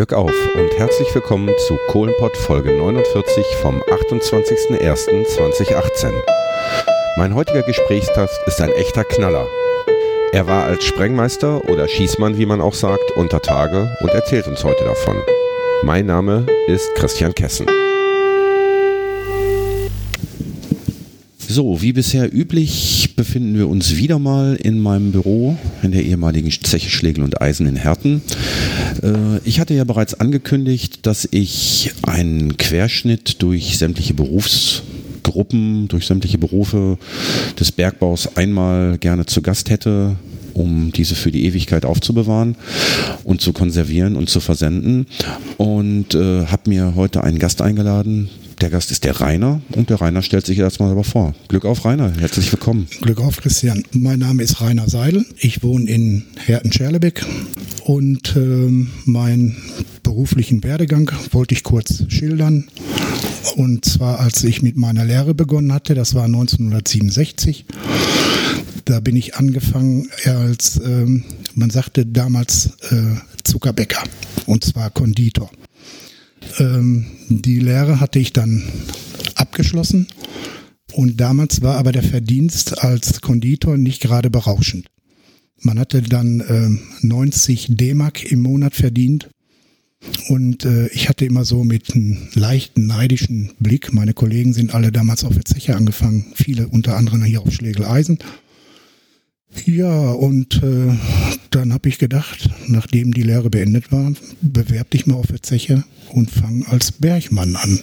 Glück auf und herzlich willkommen zu Kohlenpott Folge 49 vom 28.01.2018. Mein heutiger Gesprächstast ist ein echter Knaller. Er war als Sprengmeister oder Schießmann, wie man auch sagt, unter Tage und erzählt uns heute davon. Mein Name ist Christian Kessen. So, wie bisher üblich befinden wir uns wieder mal in meinem Büro in der ehemaligen Zeche Schlegel und Eisen in Herten. Äh, ich hatte ja bereits angekündigt, dass ich einen Querschnitt durch sämtliche Berufsgruppen, durch sämtliche Berufe des Bergbaus einmal gerne zu Gast hätte um diese für die Ewigkeit aufzubewahren und zu konservieren und zu versenden. Und äh, habe mir heute einen Gast eingeladen, der Gast ist der Rainer und der Rainer stellt sich erstmal aber vor. Glück auf, Rainer. Herzlich willkommen. Glück auf, Christian. Mein Name ist Rainer Seidel. Ich wohne in Herten-Scherlebeck und äh, meinen beruflichen Werdegang wollte ich kurz schildern. Und zwar, als ich mit meiner Lehre begonnen hatte, das war 1967. Da bin ich angefangen als, äh, man sagte damals, äh, Zuckerbäcker und zwar Konditor. Ähm, die Lehre hatte ich dann abgeschlossen. Und damals war aber der Verdienst als Konditor nicht gerade berauschend. Man hatte dann äh, 90 D-Mark im Monat verdient. Und äh, ich hatte immer so mit einem leichten neidischen Blick, meine Kollegen sind alle damals auf der Zeche angefangen, viele unter anderem hier auf Schlegeleisen ja, und äh, dann habe ich gedacht, nachdem die Lehre beendet war, bewerb dich mal auf der Zeche und fang als Bergmann an.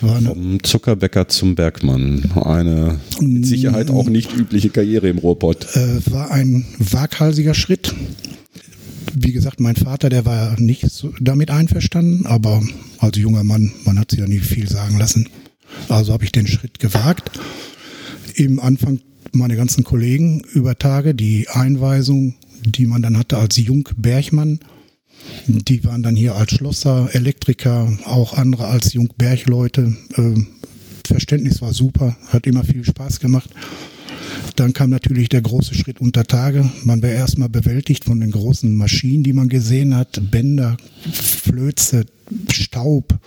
Vom Zuckerbäcker zum Bergmann. Eine mit Sicherheit auch nicht übliche Karriere im Ruhrpott. Äh, war ein waghalsiger Schritt. Wie gesagt, mein Vater, der war nicht so damit einverstanden, aber als junger Mann, man hat sich ja nie viel sagen lassen. Also habe ich den Schritt gewagt. Im Anfang meine ganzen Kollegen über Tage die Einweisung, die man dann hatte als Jungbergmann. Die waren dann hier als Schlosser, Elektriker, auch andere als Jungbergleute. Äh, Verständnis war super, hat immer viel Spaß gemacht. Dann kam natürlich der große Schritt unter Tage. Man war erstmal bewältigt von den großen Maschinen, die man gesehen hat. Bänder, Flöze, Staub,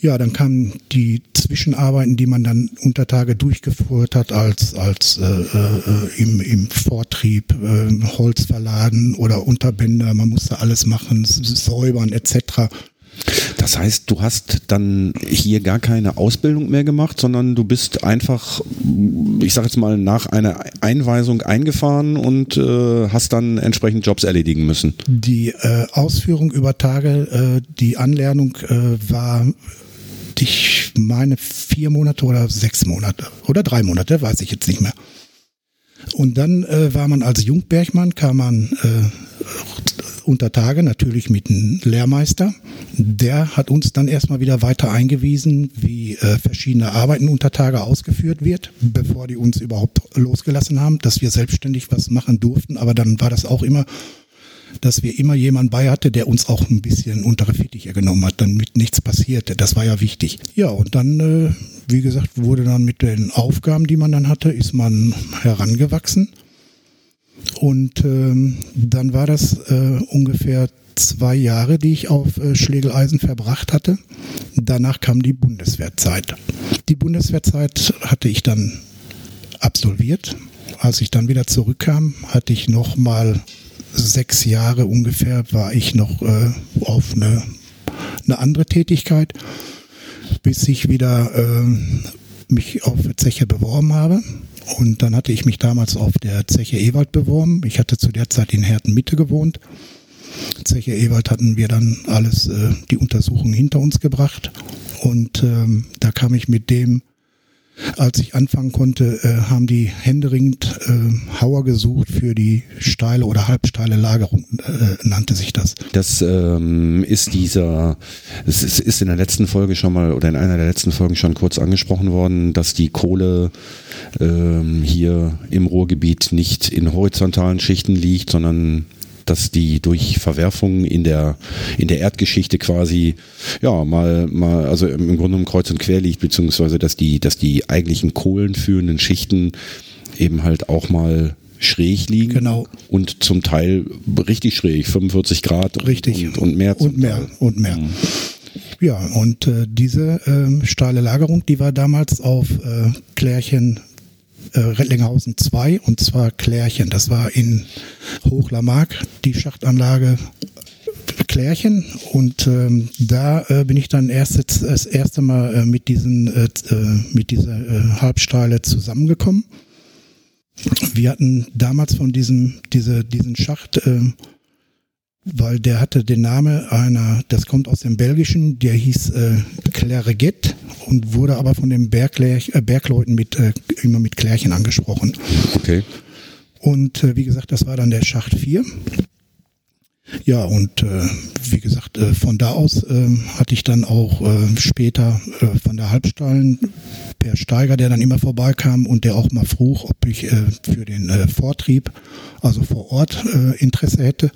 ja, dann kamen die Zwischenarbeiten, die man dann unter Tage durchgeführt hat, als, als äh, äh, im, im Vortrieb, äh, Holz verladen oder Unterbänder, man musste alles machen, säubern etc. Das heißt, du hast dann hier gar keine Ausbildung mehr gemacht, sondern du bist einfach, ich sage jetzt mal, nach einer Einweisung eingefahren und äh, hast dann entsprechend Jobs erledigen müssen. Die äh, Ausführung über Tage, äh, die Anlernung äh, war ich meine vier Monate oder sechs Monate oder drei Monate, weiß ich jetzt nicht mehr. Und dann äh, war man als Jungbergmann, kam man äh, unter Tage natürlich mit einem Lehrmeister. Der hat uns dann erstmal wieder weiter eingewiesen, wie äh, verschiedene Arbeiten unter Tage ausgeführt wird, bevor die uns überhaupt losgelassen haben, dass wir selbstständig was machen durften. Aber dann war das auch immer dass wir immer jemanden bei hatte, der uns auch ein bisschen untere Fittiche genommen hat, damit nichts passierte. Das war ja wichtig. Ja, und dann, äh, wie gesagt, wurde dann mit den Aufgaben, die man dann hatte, ist man herangewachsen. Und ähm, dann war das äh, ungefähr zwei Jahre, die ich auf äh, Schlegeleisen verbracht hatte. Danach kam die Bundeswehrzeit. Die Bundeswehrzeit hatte ich dann absolviert. Als ich dann wieder zurückkam, hatte ich nochmal sechs Jahre ungefähr war ich noch äh, auf eine, eine andere Tätigkeit, bis ich wieder äh, mich auf Zeche beworben habe. Und dann hatte ich mich damals auf der Zeche Ewald beworben. Ich hatte zu der Zeit in Herten Mitte gewohnt. Zeche Ewald hatten wir dann alles, äh, die Untersuchungen hinter uns gebracht. Und ähm, da kam ich mit dem als ich anfangen konnte, äh, haben die händeringend äh, Hauer gesucht für die steile oder halbsteile Lagerung, äh, nannte sich das. Das ähm, ist dieser, es ist, ist in der letzten Folge schon mal oder in einer der letzten Folgen schon kurz angesprochen worden, dass die Kohle ähm, hier im Ruhrgebiet nicht in horizontalen Schichten liegt, sondern dass die durch Verwerfungen in der, in der Erdgeschichte quasi, ja, mal, mal, also im Grunde genommen kreuz und quer liegt, beziehungsweise dass die, dass die eigentlichen kohlenführenden Schichten eben halt auch mal schräg liegen. Genau. Und zum Teil richtig schräg, 45 Grad. Richtig. Und, und mehr. Und mehr. Teil. Und mehr. Mhm. Ja, und äh, diese ähm, steile Lagerung, die war damals auf äh, Klärchen äh, Rettlinghausen 2 und zwar Klärchen. Das war in Hochlamark, die Schachtanlage Klärchen und ähm, da äh, bin ich dann erst jetzt, das erste Mal äh, mit diesen äh, äh mit dieser äh, Halbsteile zusammengekommen. Wir hatten damals von diesem diese diesen Schacht äh, weil der hatte den Name einer, das kommt aus dem Belgischen, der hieß äh, Clareget und wurde aber von den Bergler, äh, Bergleuten mit, äh, immer mit Klärchen angesprochen. Okay. Und äh, wie gesagt, das war dann der Schacht 4. Ja, und äh, wie gesagt, äh, von da aus äh, hatte ich dann auch äh, später äh, von der Halbsteilen per Steiger, der dann immer vorbeikam und der auch mal frug, ob ich äh, für den äh, Vortrieb, also vor Ort, äh, Interesse hätte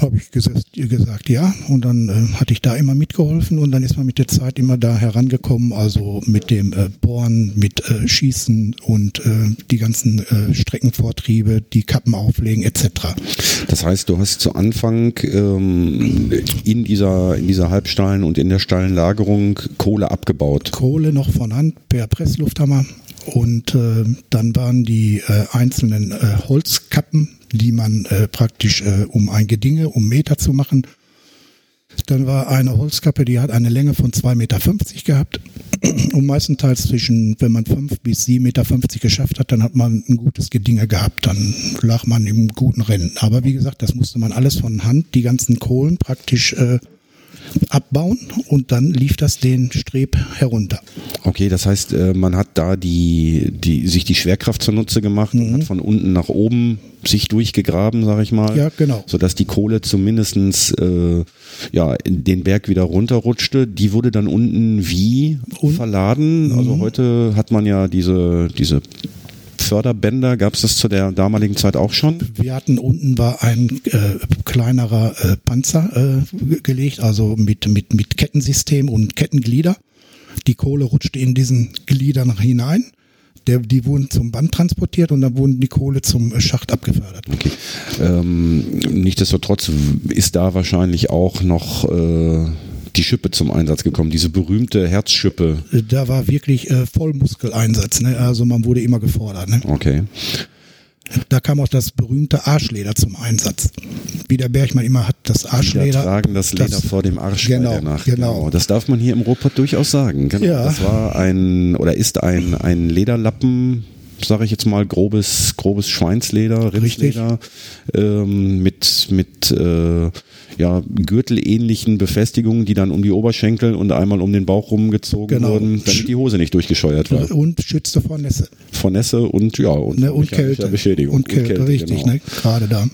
habe ich gesagt, gesagt, ja. Und dann äh, hatte ich da immer mitgeholfen und dann ist man mit der Zeit immer da herangekommen, also mit dem äh, Bohren, mit äh, Schießen und äh, die ganzen äh, Streckenvortriebe, die Kappen auflegen etc. Das heißt, du hast zu Anfang ähm, in dieser in dieser Halbsteilen und in der steilen Lagerung Kohle abgebaut. Kohle noch von Hand per Presslufthammer und äh, dann waren die äh, einzelnen äh, Holzkappen die man äh, praktisch, äh, um ein Gedinge, um Meter zu machen, dann war eine Holzkappe, die hat eine Länge von 2,50 Meter gehabt. Und meistenteils zwischen, wenn man 5 bis 7,50 Meter geschafft hat, dann hat man ein gutes Gedinge gehabt. Dann lag man im guten Rennen. Aber wie gesagt, das musste man alles von Hand, die ganzen Kohlen praktisch äh, abbauen und dann lief das den Streb herunter. Okay, das heißt, äh, man hat da die, die, sich die Schwerkraft zunutze gemacht mhm. und hat von unten nach oben sich durchgegraben, sag ich mal. Ja, genau. Sodass die Kohle zumindestens äh, ja, den Berg wieder runterrutschte. Die wurde dann unten wie und? verladen. Also mhm. heute hat man ja diese, diese Förderbänder, gab es das zu der damaligen Zeit auch schon? Wir hatten unten war ein äh, kleinerer äh, Panzer äh, gelegt, also mit, mit, mit Kettensystem und Kettenglieder. Die Kohle rutschte in diesen Gliedern hinein. Der, die wurden zum Band transportiert und dann wurden die Kohle zum Schacht abgefördert. Okay. Ähm, nichtsdestotrotz ist da wahrscheinlich auch noch äh, die Schippe zum Einsatz gekommen, diese berühmte Herzschippe? Da war wirklich äh, Vollmuskeleinsatz, ne? also man wurde immer gefordert. Ne? Okay. Da kam auch das berühmte Arschleder zum Einsatz. Wie der Bergmann immer hat, das Arschleder. Wir tragen das Leder das, vor dem Arsch genau, Nacht. Genau. genau. Das darf man hier im Ruhrpott durchaus sagen. Genau. Ja. Das war ein oder ist ein, ein Lederlappen, sage ich jetzt mal, grobes, grobes Schweinsleder, Rindsleder, ähm, mit, mit äh, ja, gürtelähnlichen Befestigungen, die dann um die Oberschenkel und einmal um den Bauch rumgezogen genau. wurden, damit die Hose nicht durchgescheuert war. Und schützte vor Nässe. Vor Nässe und ja, und, ne, und Kälte. Beschädigung. Und Kälte, und Kälte richtig, genau. ne? gerade da.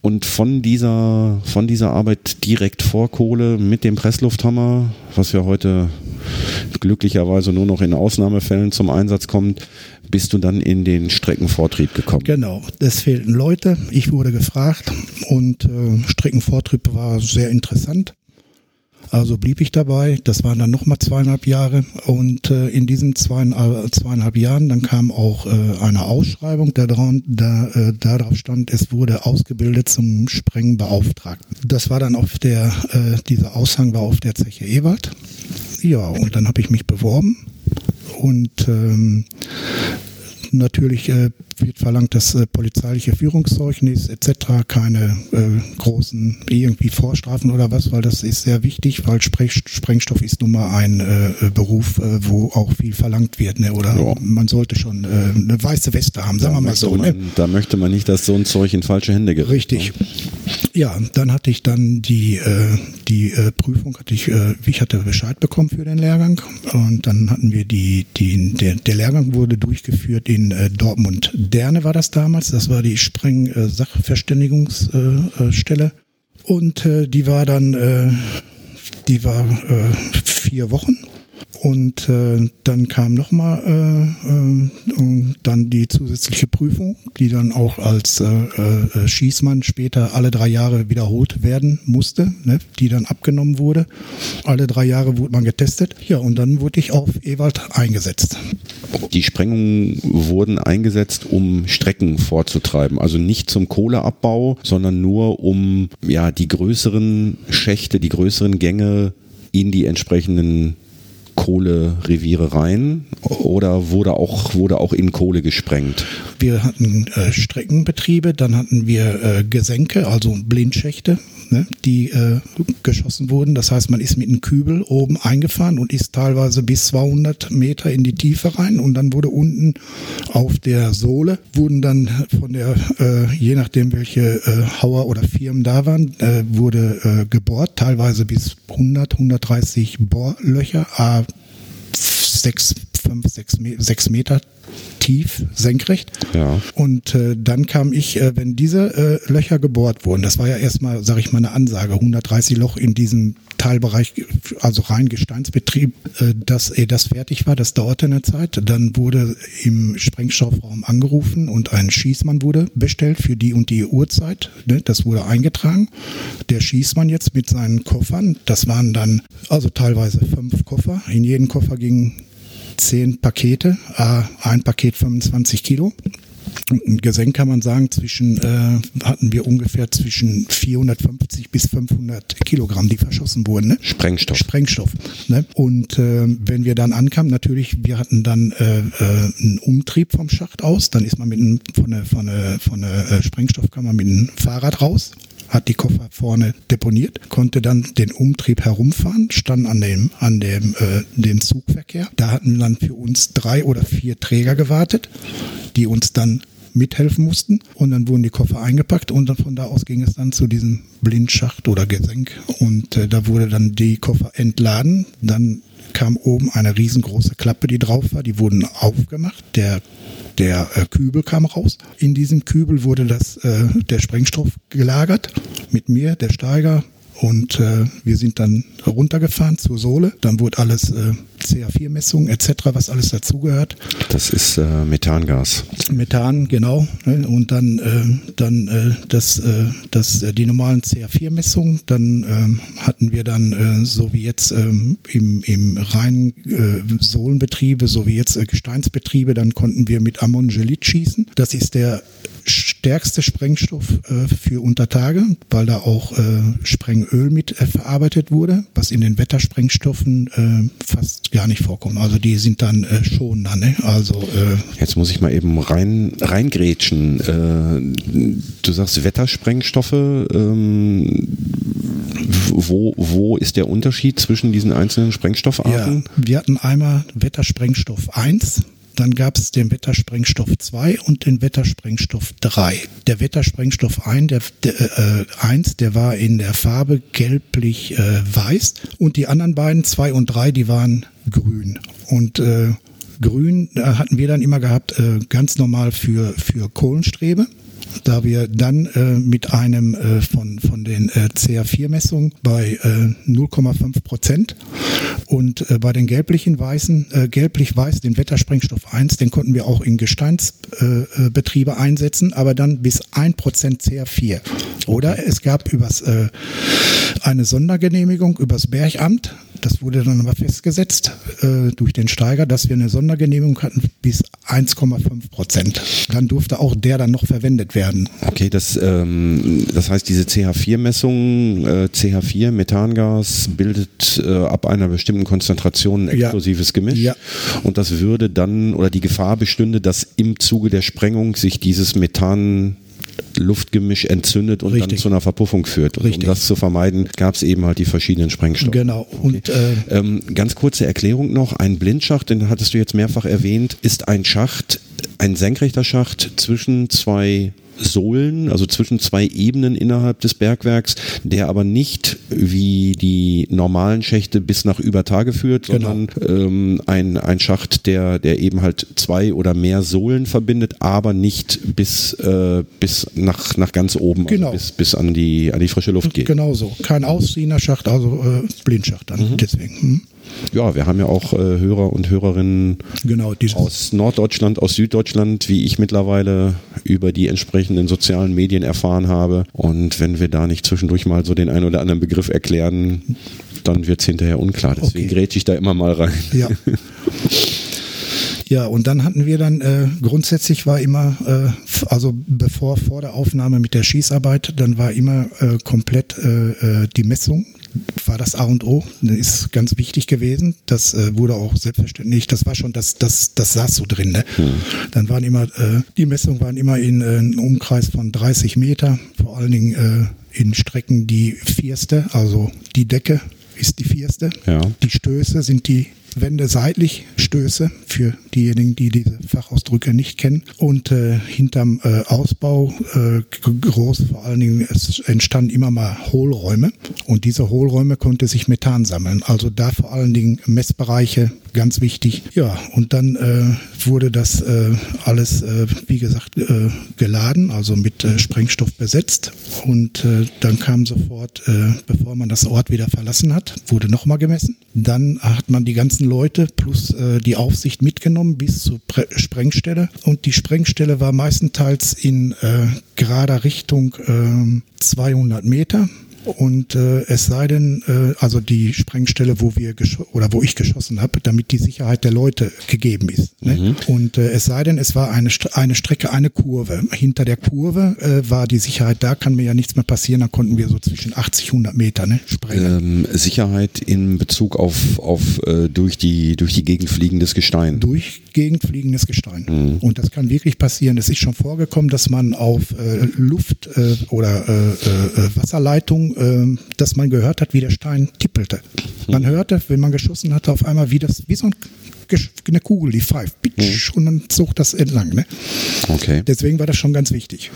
Und von dieser, von dieser Arbeit direkt vor Kohle mit dem Presslufthammer, was ja heute glücklicherweise nur noch in Ausnahmefällen zum Einsatz kommt, bist du dann in den Streckenvortrieb gekommen. Genau, es fehlten Leute, ich wurde gefragt und äh, Streckenvortrieb war sehr interessant. Also blieb ich dabei. Das waren dann nochmal zweieinhalb Jahre. Und äh, in diesen zweieinhalb, zweieinhalb Jahren, dann kam auch äh, eine Ausschreibung, da, da, äh, da drauf stand, es wurde ausgebildet zum Sprengbeauftragten. Das war dann auf der, äh, dieser Aushang war auf der Zeche Ewald. Ja, und dann habe ich mich beworben und ähm, natürlich äh, wird verlangt, dass äh, polizeiliche Führungszeugnis etc. keine äh, großen irgendwie Vorstrafen oder was, weil das ist sehr wichtig, weil Sprech Sprengstoff ist nun mal ein äh, äh Beruf, äh, wo auch viel verlangt wird, ne? oder ja. man sollte schon äh, eine weiße Weste haben, sagen da wir mal so. Man, ne? Da möchte man nicht, dass so ein Zeug in falsche Hände gerät. Richtig. Ne? Ja, dann hatte ich dann die, äh, die äh, Prüfung, hatte ich, äh, ich hatte Bescheid bekommen für den Lehrgang und dann hatten wir die, die der, der Lehrgang wurde durchgeführt in äh, Dortmund Derne war das damals, das war die Spreng-Sachverständigungsstelle. Äh, und äh, die war dann, äh, die war vier Wochen. Und äh, dann kam nochmal äh, äh, dann die zusätzliche Prüfung, die dann auch als äh, äh, Schießmann später alle drei Jahre wiederholt werden musste, ne, die dann abgenommen wurde. Alle drei Jahre wurde man getestet. Ja, und dann wurde ich auf Ewald eingesetzt. Die Sprengungen wurden eingesetzt, um Strecken vorzutreiben. Also nicht zum Kohleabbau, sondern nur um ja die größeren Schächte, die größeren Gänge in die entsprechenden Kohlereviere rein oder wurde auch, wurde auch in Kohle gesprengt? Wir hatten äh, Streckenbetriebe, dann hatten wir äh, Gesenke, also Blindschächte, ne, die äh, geschossen wurden. Das heißt, man ist mit einem Kübel oben eingefahren und ist teilweise bis 200 Meter in die Tiefe rein und dann wurde unten auf der Sohle wurden dann von der, äh, je nachdem welche äh, Hauer oder Firmen da waren, äh, wurde äh, gebohrt, teilweise bis 100, 130 Bohrlöcher, a sechs, fünf, sechs, sechs Meter tief, senkrecht. Ja. Und äh, dann kam ich, äh, wenn diese äh, Löcher gebohrt wurden, das war ja erstmal, sage ich mal, eine Ansage, 130 Loch in diesem Teilbereich, also rein Gesteinsbetrieb, äh, dass er das fertig war, das dauerte eine Zeit. Dann wurde im Sprengstoffraum angerufen und ein Schießmann wurde bestellt für die und die Uhrzeit. Ne? Das wurde eingetragen. Der Schießmann jetzt mit seinen Koffern, das waren dann also teilweise fünf Koffer. In jeden Koffer gingen zehn Pakete, äh, ein Paket 25 Kilo. Ein Gesenk kann man sagen, zwischen äh, hatten wir ungefähr zwischen 450 bis 500 Kilogramm, die verschossen wurden. Ne? Sprengstoff. Sprengstoff. Ne? Und äh, wenn wir dann ankamen, natürlich, wir hatten dann äh, äh, einen Umtrieb vom Schacht aus. Dann ist man mit einem, von der, von der, von der äh, Sprengstoffkammer mit einem Fahrrad raus hat die Koffer vorne deponiert, konnte dann den Umtrieb herumfahren, stand an dem, an dem, äh, dem Zugverkehr. Da hatten dann für uns drei oder vier Träger gewartet, die uns dann mithelfen mussten. Und dann wurden die Koffer eingepackt und dann von da aus ging es dann zu diesem Blindschacht oder Gesenk und äh, da wurde dann die Koffer entladen, dann kam oben eine riesengroße Klappe, die drauf war, die wurden aufgemacht, der der äh, Kübel kam raus. In diesem Kübel wurde das, äh, der Sprengstoff gelagert. Mit mir, der Steiger, und äh, wir sind dann runtergefahren zur Sohle. Dann wurde alles äh, CA4-Messungen etc., was alles dazugehört. Das ist äh, Methangas. Methan, genau. Ne? Und dann, äh, dann äh, das, äh, das, äh, die normalen CA4-Messungen. Dann äh, hatten wir dann, äh, so wie jetzt äh, im, im reinen äh, Sohlenbetriebe, so wie jetzt äh, Gesteinsbetriebe, dann konnten wir mit Ammongelit schießen. Das ist der stärkste Sprengstoff äh, für Untertage, weil da auch äh, Sprengöl mit äh, verarbeitet wurde, was in den Wettersprengstoffen äh, fast gar nicht vorkommt. Also die sind dann äh, schon da. Ne? Also äh, jetzt muss ich mal eben rein reingrätschen. Äh, du sagst Wettersprengstoffe. Ähm, wo, wo ist der Unterschied zwischen diesen einzelnen Sprengstoffarten? Ja, wir hatten einmal Wettersprengstoff 1 dann gab es den Wettersprengstoff 2 und den Wettersprengstoff 3. Der Wettersprengstoff 1, der, der, äh, 1, der war in der Farbe gelblich-weiß äh, und die anderen beiden, 2 und 3, die waren grün. Und äh, grün äh, hatten wir dann immer gehabt, äh, ganz normal für, für Kohlenstrebe da wir dann äh, mit einem äh, von, von den äh, CA4-Messungen bei äh, 0,5 Prozent und äh, bei den gelblichen Weißen, äh, gelblich-weiß, den Wettersprengstoff 1, den konnten wir auch in Gesteinsbetriebe äh, einsetzen, aber dann bis 1 Prozent CA4. Oder es gab übers, äh, eine Sondergenehmigung übers Bergamt, das wurde dann aber festgesetzt äh, durch den Steiger, dass wir eine Sondergenehmigung hatten bis 1,5 Prozent. Dann durfte auch der dann noch verwendet werden. Okay, das, ähm, das heißt, diese CH4-Messung, äh, CH4, Methangas, bildet äh, ab einer bestimmten Konzentration ein explosives ja. Gemisch. Ja. Und das würde dann, oder die Gefahr bestünde, dass im Zuge der Sprengung sich dieses Methan Luftgemisch entzündet und Richtig. dann zu einer Verpuffung führt. Und Richtig. um das zu vermeiden, gab es eben halt die verschiedenen Sprengstoffe. Genau. Und okay. äh, ähm, ganz kurze Erklärung noch: Ein Blindschacht, den hattest du jetzt mehrfach erwähnt, ist ein Schacht, ein senkrechter Schacht zwischen zwei Sohlen, also zwischen zwei Ebenen innerhalb des Bergwerks, der aber nicht wie die normalen Schächte bis nach über Tage führt, genau. sondern ähm, ein, ein Schacht, der, der eben halt zwei oder mehr Sohlen verbindet, aber nicht bis, äh, bis nach, nach ganz oben, also genau. also bis, bis an, die, an die frische Luft geht. Genau so. Kein ausziehender Schacht, also äh, Blindschacht dann, mhm. deswegen. Hm. Ja, wir haben ja auch äh, Hörer und Hörerinnen Genau, aus Norddeutschland, aus Süddeutschland, wie ich mittlerweile über die entsprechenden sozialen Medien erfahren habe. Und wenn wir da nicht zwischendurch mal so den einen oder anderen Begriff erklären, dann wird es hinterher unklar. Deswegen Okay. grätsche ich da immer mal rein. Ja. Ja, und dann hatten wir dann, äh, grundsätzlich war immer, äh, also bevor, vor der Aufnahme mit der Schießarbeit, dann war immer äh, komplett äh, äh, die Messung, war das A und O, Das ist ganz wichtig gewesen. Das äh, wurde auch selbstverständlich, das war schon, das, das, das saß so drin. Ne? Dann waren immer, äh, die Messungen waren immer in äh, einem Umkreis von 30 Meter, vor allen Dingen äh, in Strecken die vierste, also die Decke ist die vierste. Ja. Die Stöße sind die Wände seitlich Stöße für diejenigen, die diese Fachausdrücke nicht kennen. Und äh, hinterm äh, Ausbau äh, groß, vor allen Dingen, es entstanden immer mal Hohlräume und diese Hohlräume konnte sich Methan sammeln. Also da vor allen Dingen Messbereiche ganz wichtig. Ja, und dann äh, wurde das äh, alles, äh, wie gesagt, äh, geladen, also mit äh, Sprengstoff besetzt. Und äh, dann kam sofort, bevor man das Ort wieder verlassen hat, wurde nochmal gemessen. Dann hat man die ganzen Leute plus die Aufsicht mitgenommen bis zur Pre Sprengstelle. Und die Sprengstelle war meistenteils in gerader Richtung äh, 200 Meter. Und äh, es sei denn, äh, also die Sprengstelle, wo wir oder wo ich geschossen habe, damit die Sicherheit der Leute gegeben ist. Ne? Und äh, es sei denn, es war eine, St eine Strecke, eine Kurve. Hinter der Kurve äh, war die Sicherheit, da kann mir ja nichts mehr passieren, da konnten wir so zwischen 80, 100 Meter ne, sprengen. Ähm, Sicherheit in Bezug auf, auf äh, durch, die, durch die Gegend fliegendes Gestein. durch Gegend fliegendes Gestein. Und das kann wirklich passieren. Es ist schon vorgekommen, dass man auf äh, Luft äh, oder äh, äh, Wasserleitung, äh, dass man gehört hat, wie der Stein tippelte. Man hörte, wenn man geschossen hatte, auf einmal wie das, wie so ein, eine Kugel, die pfeift, pitsch, und dann zog das entlang. Ne? Okay. Deswegen war das schon ganz wichtig.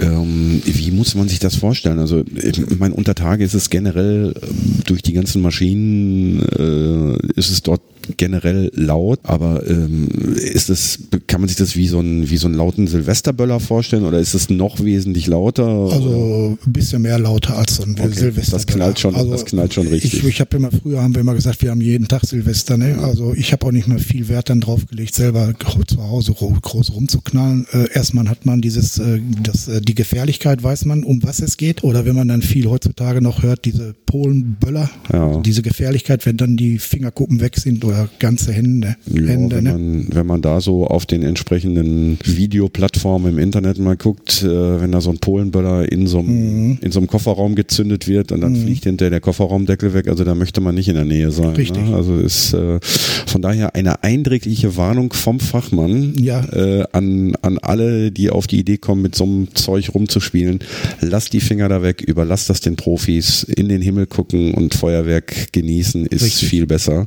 Ähm, wie muss man sich das vorstellen? Also, ich meine, unter Tage ist es generell ähm, durch die ganzen Maschinen äh, ist es dort generell laut, aber ähm, ist es, kann man sich das wie so ein wie so einen lauten Silvesterböller vorstellen oder ist es noch wesentlich lauter? Also ein bisschen mehr lauter als so ein Okay, Silvester. das knallt schon- das knallt schon richtig. Ich, ich habe immer früher haben wir immer gesagt, wir haben jeden Tag Silvester. Ne? Also ich habe auch nicht mehr viel Wert dann draufgelegt, selber gro- zu Hause ro- groß rumzuknallen. Äh, erstmal hat man dieses, äh, das, äh, die Gefährlichkeit, weiß man, um was es geht. Oder wenn man dann viel heutzutage noch hört, diese Polenböller, Ja. diese Gefährlichkeit, wenn dann die Fingerkuppen weg sind oder ganze Hände, Ja, Hände. wenn, Ne? man, wenn man da so auf den entsprechenden Videoplattformen im Internet mal guckt, äh, wenn da so ein Polenböller in so einem Mhm. in so einem Kofferraum gezündet wird und dann fliegt hinterher der Kofferraumdeckel weg, also da möchte man nicht in der Nähe sein. Richtig. Ne? Also ist äh, von daher eine eindringliche Warnung vom Fachmann Ja. äh, an, an alle, die auf die Idee kommen, mit so einem Zeug rumzuspielen. Lasst die Finger da weg, überlasst das den Profis, in den Himmel gucken und Feuerwerk genießen ist Richtig. viel besser.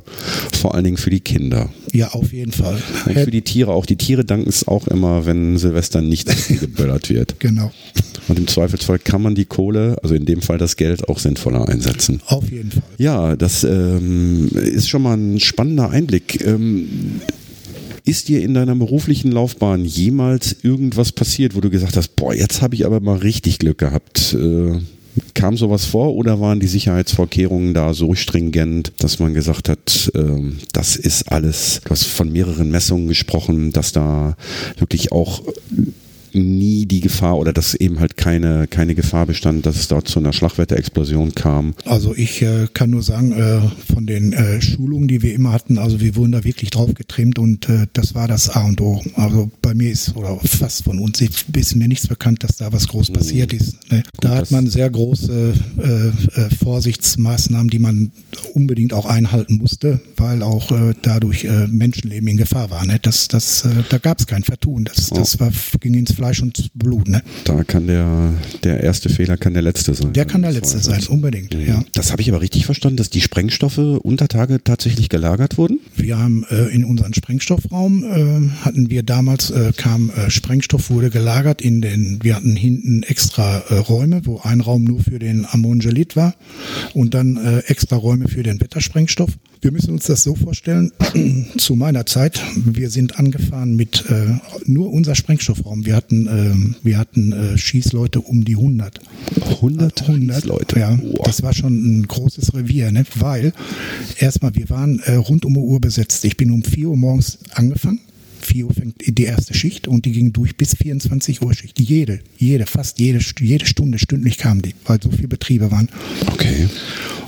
Vor allen Dingen für die Kinder. Ja, auf jeden Fall. Und für die Tiere auch. Die Tiere danken es auch immer, wenn Silvester nicht geböllert wird. Genau, Und im Zweifelsfall kann man die Kohle, also in dem Fall das Geld, auch sinnvoller einsetzen. auf jeden Fall. Ja, das ähm, ist schon mal ein spannender Einblick. Ähm, ist dir in deiner beruflichen Laufbahn jemals irgendwas passiert, wo du gesagt hast, boah, jetzt habe ich aber mal richtig Glück gehabt? Äh, kam sowas vor oder waren die Sicherheitsvorkehrungen da so stringent, dass man gesagt hat, ähm, das ist alles, du hast von mehreren Messungen gesprochen, dass da wirklich auch nie die Gefahr oder dass eben halt keine, keine Gefahr bestand, dass es dort zu einer Schlagwetterexplosion kam. Also ich äh, kann nur sagen, äh, von den äh, Schulungen, die wir immer hatten, also wir wurden da wirklich drauf getrimmt und äh, das war das A und O. Also bei mir ist, oder fast von uns ist mir nichts bekannt, dass da was groß passiert ist. Ne? Da das- hat man sehr große äh, äh, Vorsichtsmaßnahmen, die man unbedingt auch einhalten musste, weil auch dadurch Menschenleben in Gefahr war. Ne? Das, das, da gab es kein Vertun. Das, das war, ging ins Fleisch und Blut. Ne? Da kann der, der erste Fehler kann der letzte sein. Der kann der letzte sein, unbedingt. Ja. Das habe ich aber richtig verstanden, dass die Sprengstoffe unter Tage tatsächlich gelagert wurden? Wir haben äh, in unseren Sprengstoffraum äh, hatten wir damals äh, kam äh, Sprengstoff wurde gelagert in den wir hatten hinten extra äh, Räume, wo ein Raum nur für den Ammongelit war und dann äh, extra Räume für den Wettersprengstoff Wir müssen uns das so vorstellen, zu meiner Zeit, wir sind angefahren mit äh, nur unser Sprengstoffraum. Wir hatten, äh, wir hatten äh, Schießleute um die 100. 100, 100 Leute. Ja, das war schon ein großes Revier, ne? weil erstmal, wir waren äh, rund um die Uhr besetzt. Ich bin um 4 Uhr morgens angefangen. 4 Uhr fängt die erste Schicht und die ging durch bis 24 Uhr Schicht. Jede, jede, fast jede, jede Stunde, stündlich kamen die, weil so viele Betriebe waren. Okay.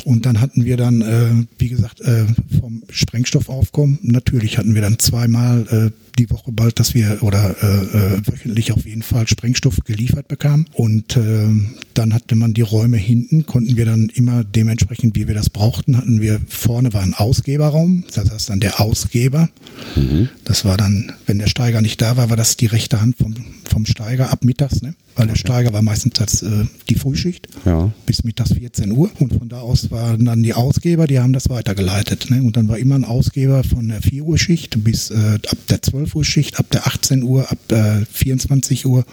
Und dann hatten wir dann, äh, wie gesagt, äh, vom Sprengstoffaufkommen, natürlich hatten wir dann zweimal äh, die Woche bald, dass wir oder äh, äh, wöchentlich auf jeden Fall Sprengstoff geliefert bekamen. Und äh, dann hatte man die Räume hinten, konnten wir dann immer dementsprechend, wie wir das brauchten, hatten wir vorne war ein Ausgeberraum, das heißt dann der Ausgeber. Mhm. Das war dann, wenn der Steiger nicht da war, war das die rechte Hand vom, vom Steiger ab mittags, ne? Weil der Steiger war meistens als, äh, die Frühschicht Ja. bis mittags 14 Uhr und von da aus waren dann die Ausgeber, die haben das weitergeleitet. Ne? Und dann war immer ein Ausgeber von der 4 Uhr Schicht bis äh, ab der 12 Uhr Schicht, ab der 18 Uhr, ab der 24 Uhr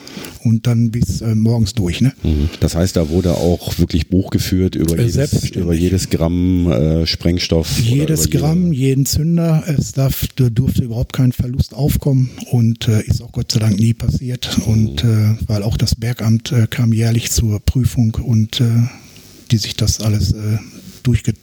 und dann bis äh, morgens durch. Ne? Mhm. Das heißt, da wurde auch wirklich Buch geführt über, Äh, jedes, über jedes Gramm äh, Sprengstoff. Jedes über jede- Gramm, jeden Zünder, es darf, da durfte überhaupt kein Verlust aufkommen und äh, ist auch Gott sei Dank nie passiert. Und äh, weil auch das Bergamt äh, kam jährlich zur Prüfung und äh, die sich das alles äh, durchge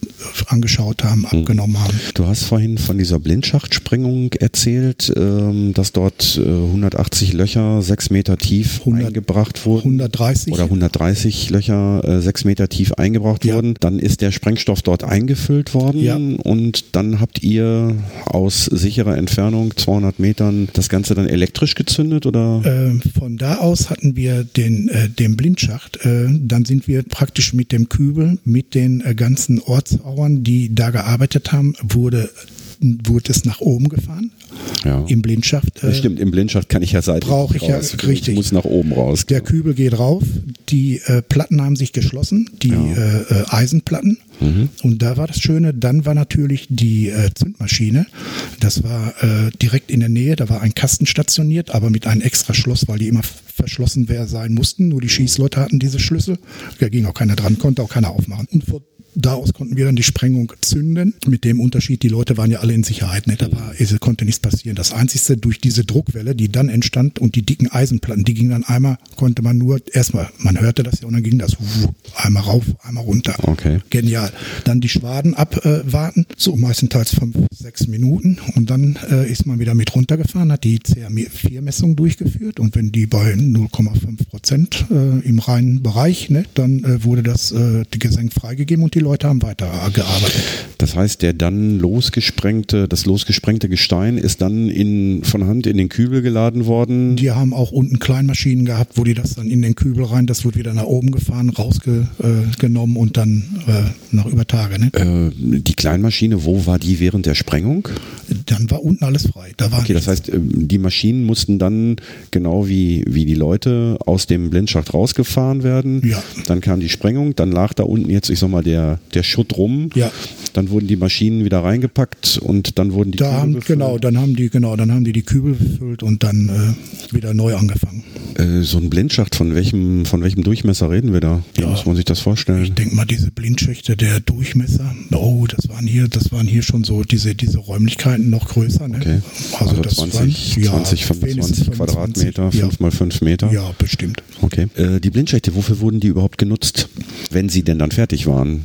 angeschaut haben, abgenommen haben. Du hast vorhin von dieser Blindschachtssprengung erzählt, ähm, dass dort äh, 180 Löcher sechs Meter tief 100 eingebracht wurden. 130 Oder 130 Löcher äh, sechs Meter tief eingebracht Ja. wurden. Dann ist der Sprengstoff dort eingefüllt worden Ja. und dann habt ihr aus sicherer Entfernung, 200 Metern, das Ganze dann elektrisch gezündet oder? Äh, von da aus hatten wir den, äh, den Blindschacht. Äh, dann sind wir praktisch mit dem Kübel, mit den äh, ganzen Ortsauern, die da gearbeitet haben, wurde, wurde es nach oben gefahren. ja. Im Blindschacht. äh, stimmt, im Blindschacht kann ich ja seitlich Brauche ich ja, raus. richtig. Ich muss nach oben raus. Der Kübel geht rauf, die äh, Platten haben sich geschlossen, die Ja. äh, äh, Eisenplatten. Und da war das Schöne, dann war natürlich die äh, Zündmaschine. Das war äh, direkt in der Nähe, da war ein Kasten stationiert, aber mit einem extra Schloss, weil die immer verschlossen sein mussten. Nur die Schießleute hatten diese Schlüssel. Da ging auch keiner dran, konnte auch keiner aufmachen. Und von da aus konnten wir dann die Sprengung zünden. Mit dem Unterschied, die Leute waren ja alle in Sicherheit. Ne? Da war, es konnte nichts passieren. Das Einzige durch diese Druckwelle, die dann entstand und die dicken Eisenplatten, die gingen dann einmal, konnte man nur erstmal, man hörte das ja und dann ging das einmal rauf, einmal runter. Okay. Genial. Dann die Schwaden abwarten, so meistenteils fünf, sechs Minuten und dann äh, ist man wieder mit runtergefahren, hat die CA4-Messung durchgeführt und wenn die bei 0,5 Prozent äh, im reinen Bereich, ne, dann äh, wurde das äh, Gesenk freigegeben und die Leute haben weitergearbeitet. Das heißt, der dann losgesprengte, das losgesprengte Gestein ist dann in, von Hand in den Kübel geladen worden. Die haben auch unten Kleinmaschinen gehabt, wo die das dann in den Kübel rein, das wurde wieder nach oben gefahren, rausgenommen und dann äh, nach über Tage. Ne? Äh, die Kleinmaschine, wo war die während der Sprengung? Dann war unten alles frei. Da war Okay, das heißt, äh, die Maschinen mussten dann genau wie, wie die Leute aus dem Blindschacht rausgefahren werden. Ja. Dann kam die Sprengung, dann lag da unten jetzt, ich sag mal, der, der Schutt rum. Ja. Dann wurden die Maschinen wieder reingepackt und dann wurden die da Kübel haben, befüllt. genau, dann haben die genau, dann haben die die Kübel befüllt und dann äh, wieder neu angefangen. Äh, so ein Blindschacht, von welchem, von welchem Durchmesser reden wir da? Wie Ja. muss man sich das vorstellen? Ich denke mal, diese Blindschächte, der Durchmesser, oh, das waren hier, das waren hier schon so diese, diese Räumlichkeiten noch größer. Ne? Okay. Also, das 20, waren, ja, 20, wenigstens 25 Quadratmeter, ja. 5 mal 5 Meter. Ja, bestimmt. Okay. Äh, die Blindschächte, wofür wurden die überhaupt genutzt, wenn sie denn dann fertig waren?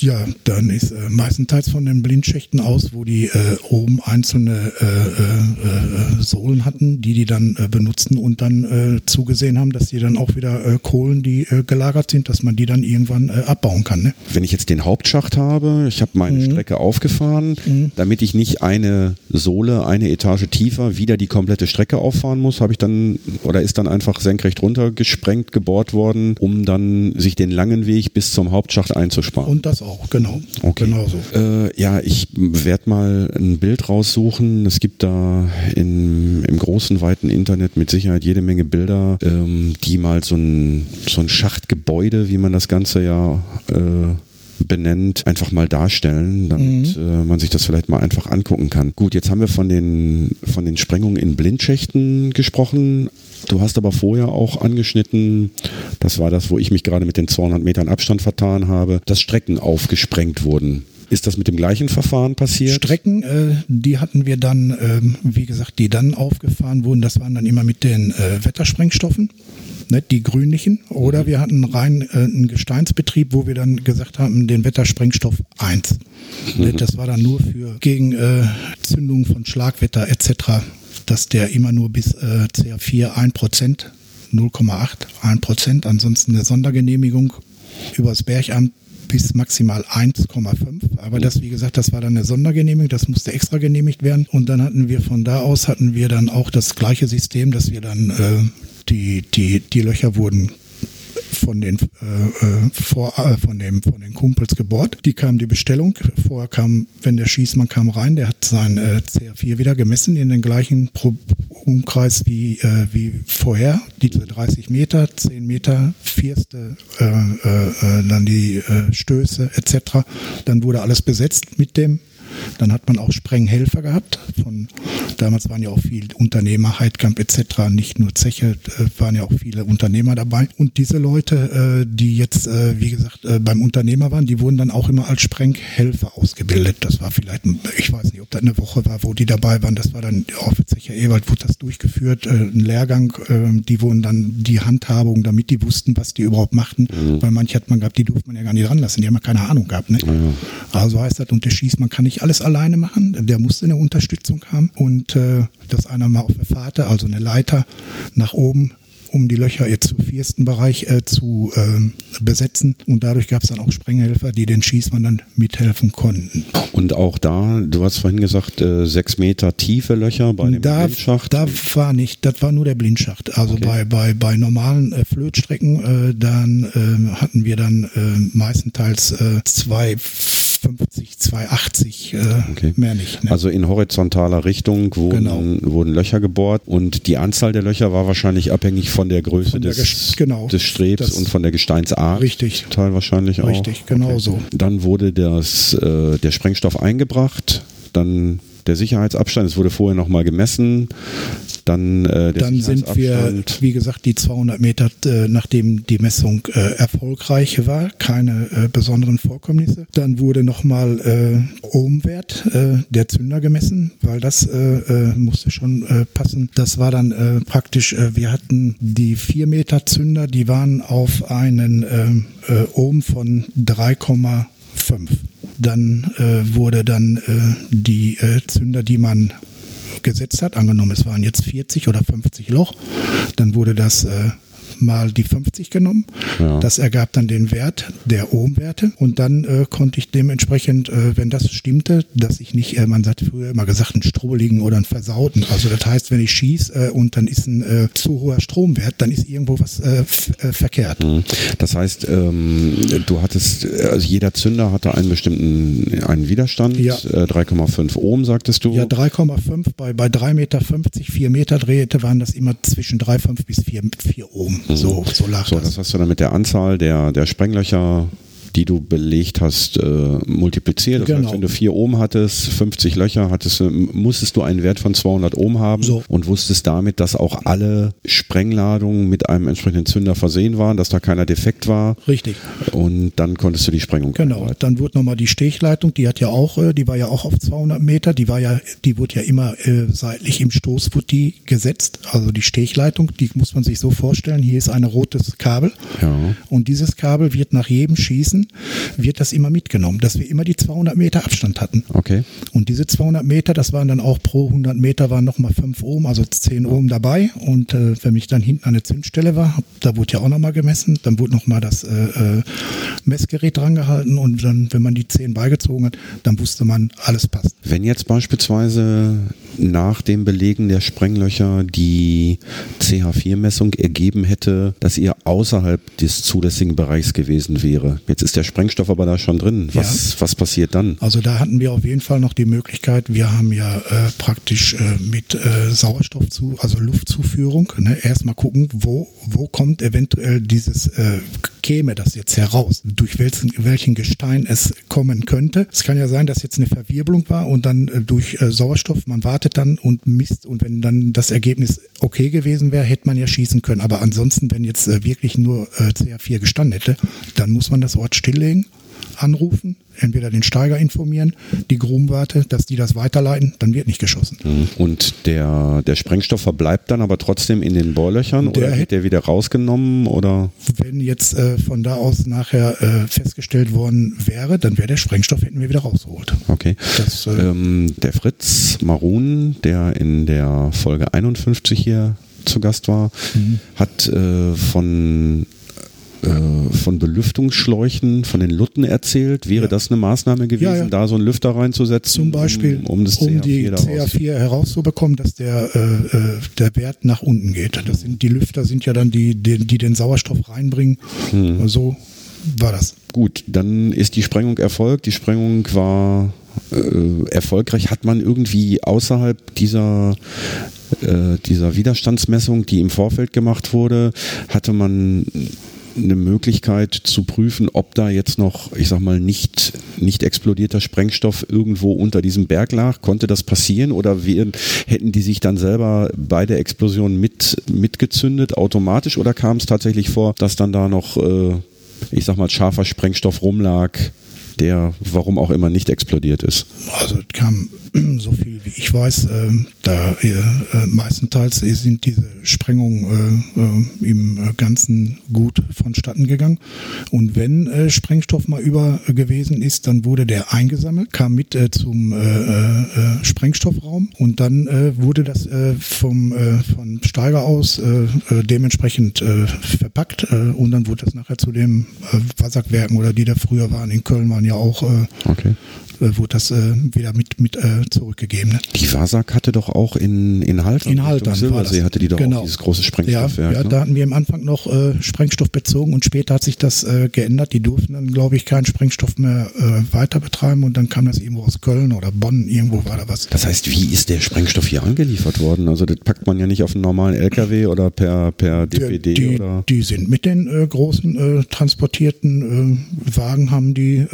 Ja, dann ist äh, meistenteils von den Blindschächten aus, wo die äh, oben einzelne äh, äh, äh, Sohlen hatten, die die dann äh, benutzten und dann zugesehen haben, dass die dann auch wieder Kohlen, die gelagert sind, dass man die dann irgendwann abbauen kann. Ne? Wenn ich jetzt den Hauptschacht habe, ich habe meine Mhm. Strecke aufgefahren, damit ich nicht eine Sohle, eine Etage tiefer wieder die komplette Strecke auffahren muss, habe ich dann oder ist dann einfach senkrecht runtergesprengt, gebohrt worden, um dann sich den langen Weg bis zum Hauptschacht einzusparen. Und das auch, genau. Okay. Genau so. Äh, ja, ich werde mal ein Bild raussuchen. Es gibt da in, im großen, weiten Internet mit Sicherheit jede Menge Bilder, ähm, die mal so ein, so ein Schachtgebäude, wie man das Ganze ja äh, benennt, einfach mal darstellen, damit äh, man sich das vielleicht mal einfach angucken kann. Gut, jetzt haben wir von den, von den Sprengungen in Blindschächten gesprochen. Du hast aber vorher auch angeschnitten, das war das, wo ich mich gerade mit den 200 Metern Abstand vertan habe, dass Strecken aufgesprengt wurden. Ist das mit dem gleichen Verfahren passiert? Strecken, äh, die hatten wir dann, ähm, wie gesagt, die dann aufgefahren wurden, das waren dann immer mit den äh, Wettersprengstoffen ne, die grünlichen, oder mhm. wir hatten rein äh, einen Gesteinsbetrieb, wo wir dann gesagt haben, den Wettersprengstoff 1. Ne, mhm. Das war dann nur für gegen äh, Zündung von Schlagwetter etc., dass der immer nur bis äh, CA4 1%, 0,8, 1%, ansonsten eine Sondergenehmigung übers Bergamt bis maximal 1,5. Aber das, wie gesagt, das war dann eine Sondergenehmigung, das musste extra genehmigt werden. Und dann hatten wir von da aus hatten wir dann auch das gleiche System, dass wir dann äh, die, die, die Löcher wurden von den äh, äh, vor, äh, von dem von den Kumpels gebohrt. Die kam die Bestellung. Vorher kam, wenn der Schießmann kam rein, der hat sein äh, CR4 wieder gemessen in den gleichen Pro Umkreis wie äh, wie vorher. Diese 30 Meter, 10 Meter, Vierste, äh, äh, dann die Stöße etc. Dann wurde alles besetzt mit dem dann hat man auch Sprenghelfer gehabt. Von, damals waren ja auch viele Unternehmer, Heidkamp etc., nicht nur Zeche, äh, waren ja auch viele Unternehmer dabei. Und diese Leute, äh, die jetzt, äh, wie gesagt, beim Unternehmer waren, die wurden dann auch immer als Sprenghelfer ausgebildet. Das war vielleicht, ich weiß nicht, ob das eine Woche war, wo die dabei waren. Das war dann auch für Zeche Ewald, wurde das durchgeführt, ein Lehrgang. Äh, die wurden dann die Handhabung, damit die wussten, was die überhaupt machten. Mhm. Weil manche hat man gehabt, die durfte man ja gar nicht ranlassen. Die haben ja keine Ahnung gehabt. Ne? Mhm. Also heißt das, und der Schießt, man kann nicht alles alleine machen. Der musste eine Unterstützung haben. Und äh, dass einer mal auf der Fahrt, also eine Leiter nach oben um die Löcher jetzt im vierten Bereich äh, zu äh, besetzen. Und dadurch gab es dann auch Sprenghelfer, die den Schießmann dann mithelfen konnten. Und auch da, du hast vorhin gesagt, äh, sechs Meter tiefe Löcher bei dem da, Blindschacht? Da war nicht, das war nur der Blindschacht. Also okay. bei, bei, bei normalen äh, Flötstrecken, äh, dann äh, hatten wir dann äh, meistenteils äh, zwei 250, 280, äh, okay. mehr nicht. Ne? Also in horizontaler Richtung wurden, genau. wurden Löcher gebohrt und die Anzahl der Löcher war wahrscheinlich abhängig von der Größe von der des, genau, des Strebs und von der Gesteinsart. Richtig. Teil wahrscheinlich auch. Richtig, genau okay. so. Dann wurde das, äh, der Sprengstoff eingebracht, dann der Sicherheitsabstand, es wurde vorher nochmal gemessen, dann äh, der Dann sind wir, wie gesagt, die 200 Meter, äh, nachdem die Messung äh, erfolgreich war, keine äh, besonderen Vorkommnisse. Dann wurde nochmal äh, Ohmwert äh, der Zünder gemessen, weil das äh, äh, musste schon äh, passen. Das war dann äh, praktisch, äh, wir hatten die 4 Meter Zünder, die waren auf einen äh, äh, Ohm von 3,5. Dann äh, wurde dann äh, die äh, Zünder, die man gesetzt hat, angenommen es waren jetzt 40 oder 50 Loch, dann wurde das äh, mal die 50 genommen. Ja. Das ergab dann den Wert der Ohmwerte und dann äh, konnte ich dementsprechend, äh, wenn das stimmte, dass ich nicht, äh, man hat früher immer gesagt, einen Strubbeligen oder einen versauten. Also das heißt, wenn ich schieße äh, und dann ist ein äh, zu hoher Stromwert, dann ist irgendwo was äh, verkehrt. Mhm. Das heißt, ähm, du hattest, also jeder Zünder hatte einen bestimmten einen Widerstand, ja. äh, 3,5 Ohm sagtest du? Ja, 3,5 bei, bei 3,50 Meter, 4 Meter Drehte waren das immer zwischen 3,5 bis 4, 4 Ohm. So, so lag so, das. das hast du dann mit der Anzahl der, der Sprenglöcher die du belegt hast, äh, multipliziert. Das genau. heißt, wenn du 4 Ohm hattest, 50 Löcher hattest, musstest du einen Wert von 200 Ohm haben so. und wusstest damit, dass auch alle Sprengladungen mit einem entsprechenden Zünder versehen waren, dass da keiner defekt war. Richtig. Und dann konntest du die Sprengung. Genau. Arbeiten. Dann wurde nochmal die Stechleitung, die hat ja auch, äh, die war ja auch auf 200 Meter, die war ja, die wurde ja immer äh, seitlich im Stoß wurde die gesetzt. Also die Stechleitung, die muss man sich so vorstellen. Hier ist ein rotes Kabel. Ja. Und dieses Kabel wird nach jedem Schießen wird das immer mitgenommen, dass wir immer die 200 Meter Abstand hatten. Okay. Und diese 200 Meter, das waren dann auch pro 100 Meter waren nochmal 5 Ohm, also 10 Ohm dabei. Und äh, wenn ich dann hinten an der Zündstelle war, da wurde ja auch nochmal gemessen, dann wurde nochmal das äh, äh, Messgerät drangehalten und dann, wenn man die 10 beigezogen hat, dann wusste man, alles passt. Wenn jetzt beispielsweise nach dem Belegen der Sprenglöcher die CH4-Messung ergeben hätte, dass ihr außerhalb des zulässigen Bereichs gewesen wäre. Jetzt ist der Sprengstoff aber da schon drin. Was, ja. was passiert dann? Also da hatten wir auf jeden Fall noch die Möglichkeit, wir haben ja äh, praktisch äh, mit äh, Sauerstoff zu, also Luftzuführung, ne, erstmal gucken, wo, wo kommt eventuell dieses, äh, käme das jetzt heraus, durch welchen, welchen Gestein es kommen könnte. Es kann ja sein, dass jetzt eine Verwirbelung war und dann äh, durch äh, Sauerstoff, man wartet dann und misst und wenn dann das Ergebnis okay gewesen wäre, hätte man ja schießen können. Aber ansonsten, wenn jetzt wirklich nur äh, CA4 gestanden hätte, dann muss man das Ort stilllegen anrufen, entweder den Steiger informieren, die Grubenwarte, dass die das weiterleiten, dann wird nicht geschossen. Mhm. Und der, der Sprengstoff verbleibt dann aber trotzdem in den Bohrlöchern Der oder wird der wieder rausgenommen oder? Wenn jetzt äh, von da aus nachher äh, festgestellt worden wäre, dann wäre der Sprengstoff, hätten wir wieder rausgeholt. Okay. Das, äh, Ähm, der Fritz Marun, der in der Folge 51 hier zu Gast war, Mhm. hat äh, von äh, von Belüftungsschläuchen, von den Lutten erzählt. Wäre Ja. das eine Maßnahme gewesen, Ja, da so einen Lüfter reinzusetzen? Zum Beispiel, um, um das um CH4 die daraus- CA4 herauszubekommen, dass der, äh, äh, der Wert nach unten geht. Das sind, die Lüfter sind ja dann die, die, die den Sauerstoff reinbringen. Hm. So war das. Gut, dann ist die Sprengung erfolgt. Die Sprengung war äh, erfolgreich. Hat man irgendwie außerhalb dieser, äh, dieser Widerstandsmessung, die im Vorfeld gemacht wurde, hatte man eine Möglichkeit zu prüfen, ob da jetzt noch, ich sag mal, nicht, nicht explodierter Sprengstoff irgendwo unter diesem Berg lag. Konnte das passieren oder wir, hätten die sich dann selber bei der Explosion mit, mitgezündet automatisch oder kam es tatsächlich vor, dass dann da noch äh, ich sag mal, scharfer Sprengstoff rumlag, der warum auch immer nicht explodiert ist. Also es kam so viel wie ich weiß, äh, da äh, meistenteils sind diese Sprengungen äh, äh, im Ganzen gut vonstatten gegangen. Und wenn äh, Sprengstoff mal über äh, gewesen ist, dann wurde der eingesammelt, kam mit zum Sprengstoffraum und dann wurde das vom von Steiger aus dementsprechend verpackt und dann wurde das nachher zu den äh, Wasserwerken oder die da früher waren in Köln waren ja auch Okay. Äh, wurde das äh, wieder mit, mit äh, zurückgegeben. Ne? Die Wasak hatte doch auch in, in Haltern, In Haltern war das. hatte die doch Genau. auch dieses große Ja, Sprengstoffwerk. ja ne? da hatten wir am Anfang noch Sprengstoff bezogen und später hat sich das geändert. Die durften dann, glaube ich, keinen Sprengstoff mehr weiter betreiben und dann kam das irgendwo aus Köln oder Bonn, irgendwo war da was. Das heißt, wie ist der Sprengstoff hier angeliefert worden? Also das packt man ja nicht auf einen normalen LKW oder per, per DPD die, oder? die sind mit den äh, großen äh, transportierten äh, Wagen haben die,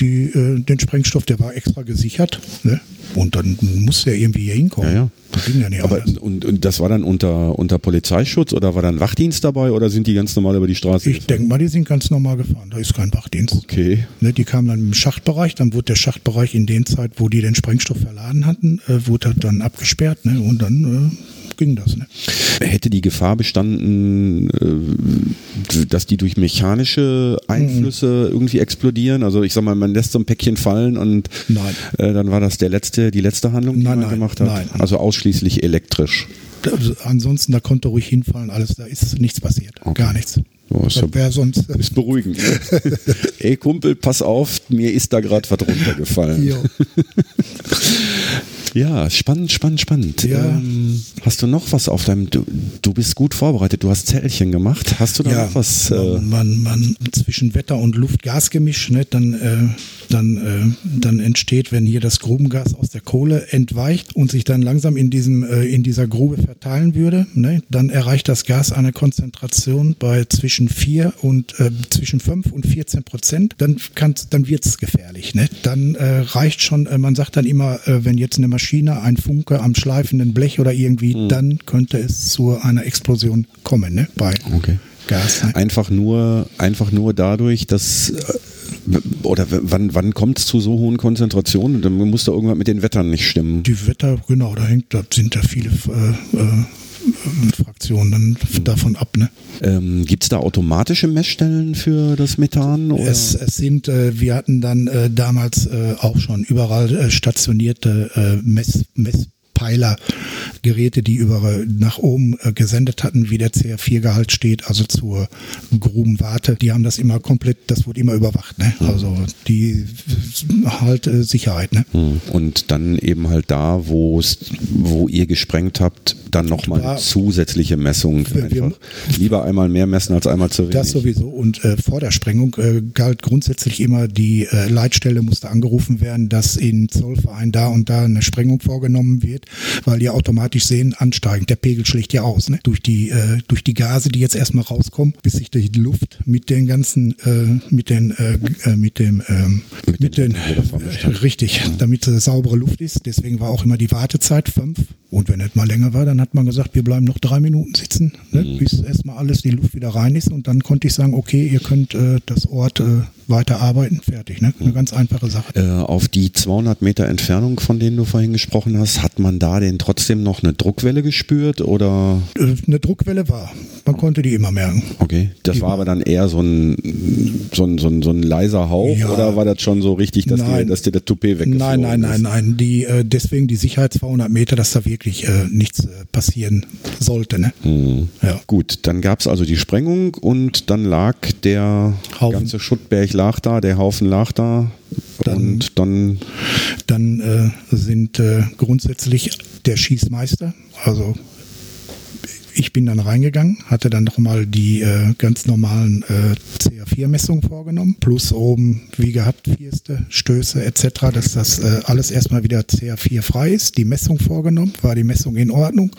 die den Sprengstoff, der war extra gesichert. Ne? Und dann muss der irgendwie hier hinkommen. Ja, ja. Das ging ja nicht Aber anders. und, und das war dann unter, unter Polizeischutz oder war dann Wachdienst dabei oder sind die ganz normal über die Straße? Ich denke mal, die sind ganz normal gefahren. Da ist kein Wachdienst. Okay. Ne, die kamen dann im Schachtbereich, dann wurde der Schachtbereich in der Zeit, wo die den Sprengstoff verladen hatten, äh, wurde dann abgesperrt ne, und dann äh, ging das. Ne. Hätte die Gefahr bestanden, äh, dass die durch mechanische Einflüsse irgendwie explodieren? Also ich sag mal, man lässt so ein Päckchen fallen und Nein. äh, dann war das der letzte, die letzte Handlung, die Nein, man nein, gemacht hat. nein. Also ausschließlich elektrisch. Also ansonsten, da konnte ruhig hinfallen, alles, da ist nichts passiert. Okay. Gar nichts. Ja- Das wäre sonst. Ist beruhigend. Ey Kumpel, pass auf, mir ist da gerade was runtergefallen. jo. Ja, spannend, spannend, spannend. Ja. Ähm, hast du noch was auf deinem, du, du bist gut vorbereitet, du hast Zählchen gemacht. Hast du da ja, noch was? Äh, man, man zwischen Wetter und Luft-Gas-Gemisch, ne, dann, äh, dann, äh, dann entsteht, wenn hier das Grubengas aus der Kohle entweicht und sich dann langsam in diesem äh, in dieser Grube verteilen würde, ne, dann erreicht das Gas eine Konzentration bei zwischen 4 und äh, zwischen 5 und 14 Prozent, dann kann dann wird's gefährlich, ne? Dann äh, reicht schon, äh, man sagt dann immer, äh, wenn jetzt eine Maschine, ein Funke am schleifenden Blech oder irgendwie, dann könnte es zu einer Explosion kommen, ne? Bei okay. Gas. Ne? Einfach nur, einfach nur dadurch, dass äh, oder wann, wann kommt es zu so hohen Konzentrationen? Dann muss da irgendwas mit den Wettern nicht stimmen. Die Wetter, genau, da hängt, da sind ja viele äh, Fraktionen dann davon ab. Ne? Ähm, Gibt es da automatische Messstellen für das Methan? Es, es sind, äh, wir hatten dann äh, damals äh, auch schon überall äh, stationierte äh, Mess, Messpeiler, Geräte, die über nach oben äh, gesendet hatten, wie der CR4-Gehalt steht, also zur Grubenwarte. Die haben das immer komplett, das wurde immer überwacht. Ne? Also die halt äh, Sicherheit. Ne? Hm. Und dann eben halt da, wo wo ihr gesprengt habt, dann nochmal zusätzliche Messung. Wir- wir- Einfach. Lieber einmal mehr messen als einmal zu wenig. Das sowieso. Und äh, vor der Sprengung äh, galt grundsätzlich immer, die äh, Leitstelle musste angerufen werden, dass in Zollverein da und da eine Sprengung vorgenommen wird, weil die automatisch sehen, ansteigend. Der Pegel schlägt ja aus. Ne? Durch, die, äh, durch die Gase, die jetzt erstmal rauskommen, bis sich die Luft mit den ganzen, äh, mit den, äh, äh, mit dem, ähm, Mit mit, den den, vermischt hat. richtig, damit äh, saubere Luft ist. Deswegen war auch immer die Wartezeit fünf. Und wenn es mal länger war, dann hat man gesagt, wir bleiben noch drei Minuten sitzen, ne, bis erstmal alles die Luft wieder rein ist. Und dann konnte ich sagen, okay, ihr könnt äh, das Ort äh, weiter arbeiten, fertig. Ne? Eine ganz einfache Sache. Äh, auf die 200 Meter Entfernung, von denen du vorhin gesprochen hast, hat man da denn trotzdem noch eine Druckwelle gespürt oder? Äh, eine Druckwelle war. Man konnte die immer merken. Okay, das Die war aber dann eher so ein, so ein, so ein, so ein leiser Hauch Ja. oder war das schon so richtig, dass, dir, Nein. dass dir der Toupet weggeflogen Nein, nein, nein, ist? nein. Die, äh, deswegen die Sicherheit 200 Meter, dass da wirklich äh, nichts äh, passieren sollte. Ne? Mhm. Ja. Gut, dann gab es also die Sprengung und dann lag der Haufen. ganze Schuttberg lag da, der Haufen lag da Dann- und dann Dann äh, sind äh, grundsätzlich der Schießmeister, also ich bin dann reingegangen, hatte dann nochmal die äh, ganz normalen äh, CA4-Messungen vorgenommen, plus oben, wie gehabt, Vierste, Stöße etc., dass das äh, alles erstmal wieder CA4 frei ist. Die Messung vorgenommen, war die Messung in Ordnung,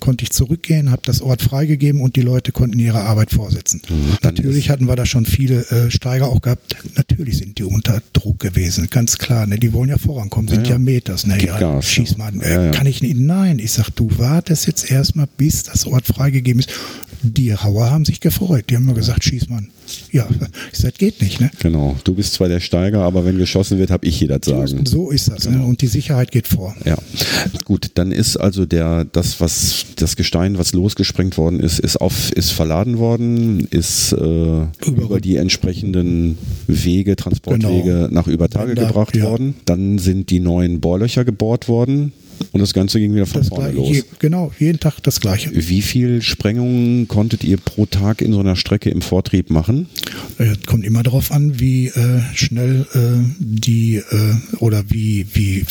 konnte ich zurückgehen, habe das Ort freigegeben und die Leute konnten ihre Arbeit vorsetzen. dann Natürlich hatten wir da schon viele äh, Steiger auch gehabt. Natürlich sind die unter Druck gewesen, ganz klar. Ne? Die wollen ja vorankommen, sind Ja, ja. Meters. Ne? Ja, Gas, schieß mal. Äh, Ja, ja. Kann ich nicht? Nein, ich sag, du wartest jetzt erstmal, bis das Ort freigegeben ist. Die Hauer haben sich gefreut. Die haben mir gesagt, schieß mal. Ja, ich sag, geht nicht. Ne? genau, du bist zwar der Steiger, aber wenn geschossen wird, habe ich hier das Sagen. So ist das. Genau. Ne? Und die Sicherheit geht vor. Ja, gut, dann ist also der das was das Gestein, was losgesprengt worden ist, ist auf ist verladen worden, ist äh, über, die entsprechenden Wege, Transportwege nach Übertage gebracht ja. worden. Dann sind die neuen Bohrlöcher gebohrt worden und das Ganze ging wieder von Das vorne los. je, genau, jeden Tag das Gleiche. Wie viel Sprengungen konntet ihr pro Tag in so einer Strecke im Vortrieb machen? Äh, kommt immer darauf an, wie äh, schnell äh, die äh, oder wie, wie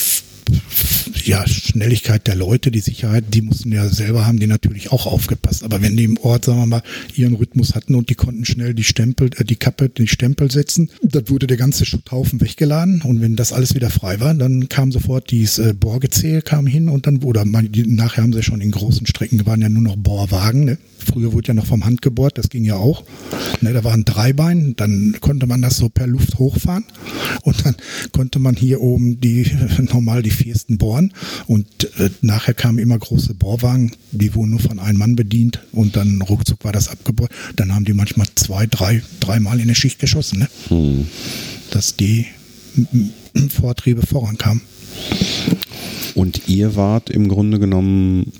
ja, Schnelligkeit der Leute, die Sicherheit, die mussten ja selber haben die natürlich auch aufgepasst. Aber wenn die im Ort, sagen wir mal, ihren Rhythmus hatten und die konnten schnell die Stempel, äh, die Kappe, die Stempel setzen, dann wurde der ganze Schutthaufen weggeladen und wenn das alles wieder frei war, dann kam sofort dieses äh, Bohrgezähl kam hin und dann oder man, die, nachher haben sie schon in großen Strecken waren ja nur noch Bohrwagen. Ne? Früher wurde ja noch vom Hand gebohrt, das ging ja auch. Ne, da waren drei Beine, dann konnte man das so per Luft hochfahren und dann konnte man hier oben die normal die viersten bohren und äh, nachher kamen immer große Bohrwagen, die wurden nur von einem Mann bedient und dann ruckzuck war das abgebohrt. Dann haben die manchmal zwei, drei, dreimal in der Schicht geschossen, ne? Hm. dass die Vortriebe vorankamen. Und ihr wart im Grunde genommen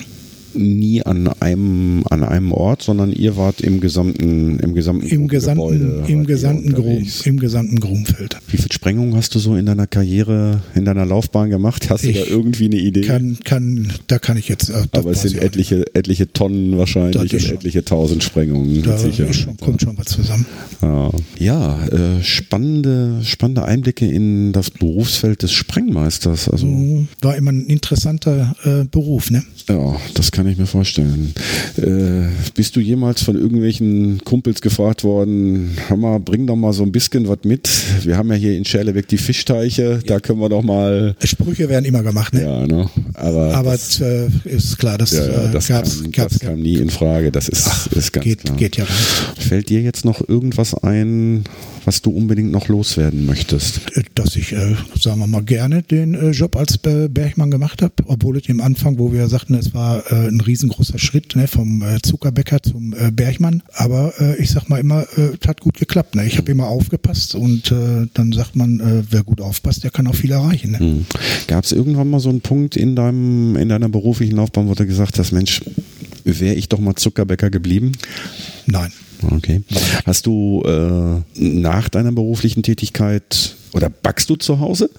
nie an einem an einem Ort, sondern ihr wart im gesamten im gesamten Im gesamten, Gebäude im ihr gesamten Grum, im gesamten Grumfeld. Wie viel Sprengungen hast du so in deiner Karriere, in deiner Laufbahn gemacht? Hast du Ich da irgendwie eine Idee? Kann, kann, da kann ich jetzt. äh, Aber es sind etliche, etliche Tonnen wahrscheinlich und etliche tausend Sprengungen. Da ist schon, kommt schon was zusammen. Ja, ja äh, spannende, spannende Einblicke in das Berufsfeld des Sprengmeisters. Also War immer ein interessanter äh, Beruf, ne? ja, das kann ich mir vorstellen. Äh, bist du jemals von irgendwelchen Kumpels gefragt worden, hör mal, bring doch mal so ein bisschen was mit. Wir haben ja hier in Scherlebeck die Fischteiche, da können wir doch mal. Sprüche werden immer gemacht, ne? Ja, ne? Aber, Aber das, äh, ist klar, das, ja, ja, äh, das, gab's, kam, gab's, das kam nie in Frage. Das ist, ist ganz geht, klar. geht ja rein. Fällt dir jetzt noch irgendwas ein, was du unbedingt noch loswerden möchtest? Äh, Dass ich, äh, sagen wir mal, gerne den äh, Job als äh, Bergmann gemacht habe, obwohl es im Anfang, wo wir sagten, es war äh, ein riesengroßer Schritt ne, vom äh, Zuckerbäcker zum äh, Bergmann. Aber äh, ich sag mal immer, äh, es hat gut geklappt. Ne? Ich habe immer aufgepasst und äh, dann sagt man, äh, wer gut aufpasst, der kann auch viel erreichen. Ne? Hm. Gab es irgendwann mal so einen Punkt in deinem in deiner beruflichen Laufbahn, wo du gesagt hast, Mensch, wäre ich doch mal Zuckerbäcker geblieben? Nein. Okay. Hast du äh, nach deiner beruflichen Tätigkeit oder backst du zu Hause?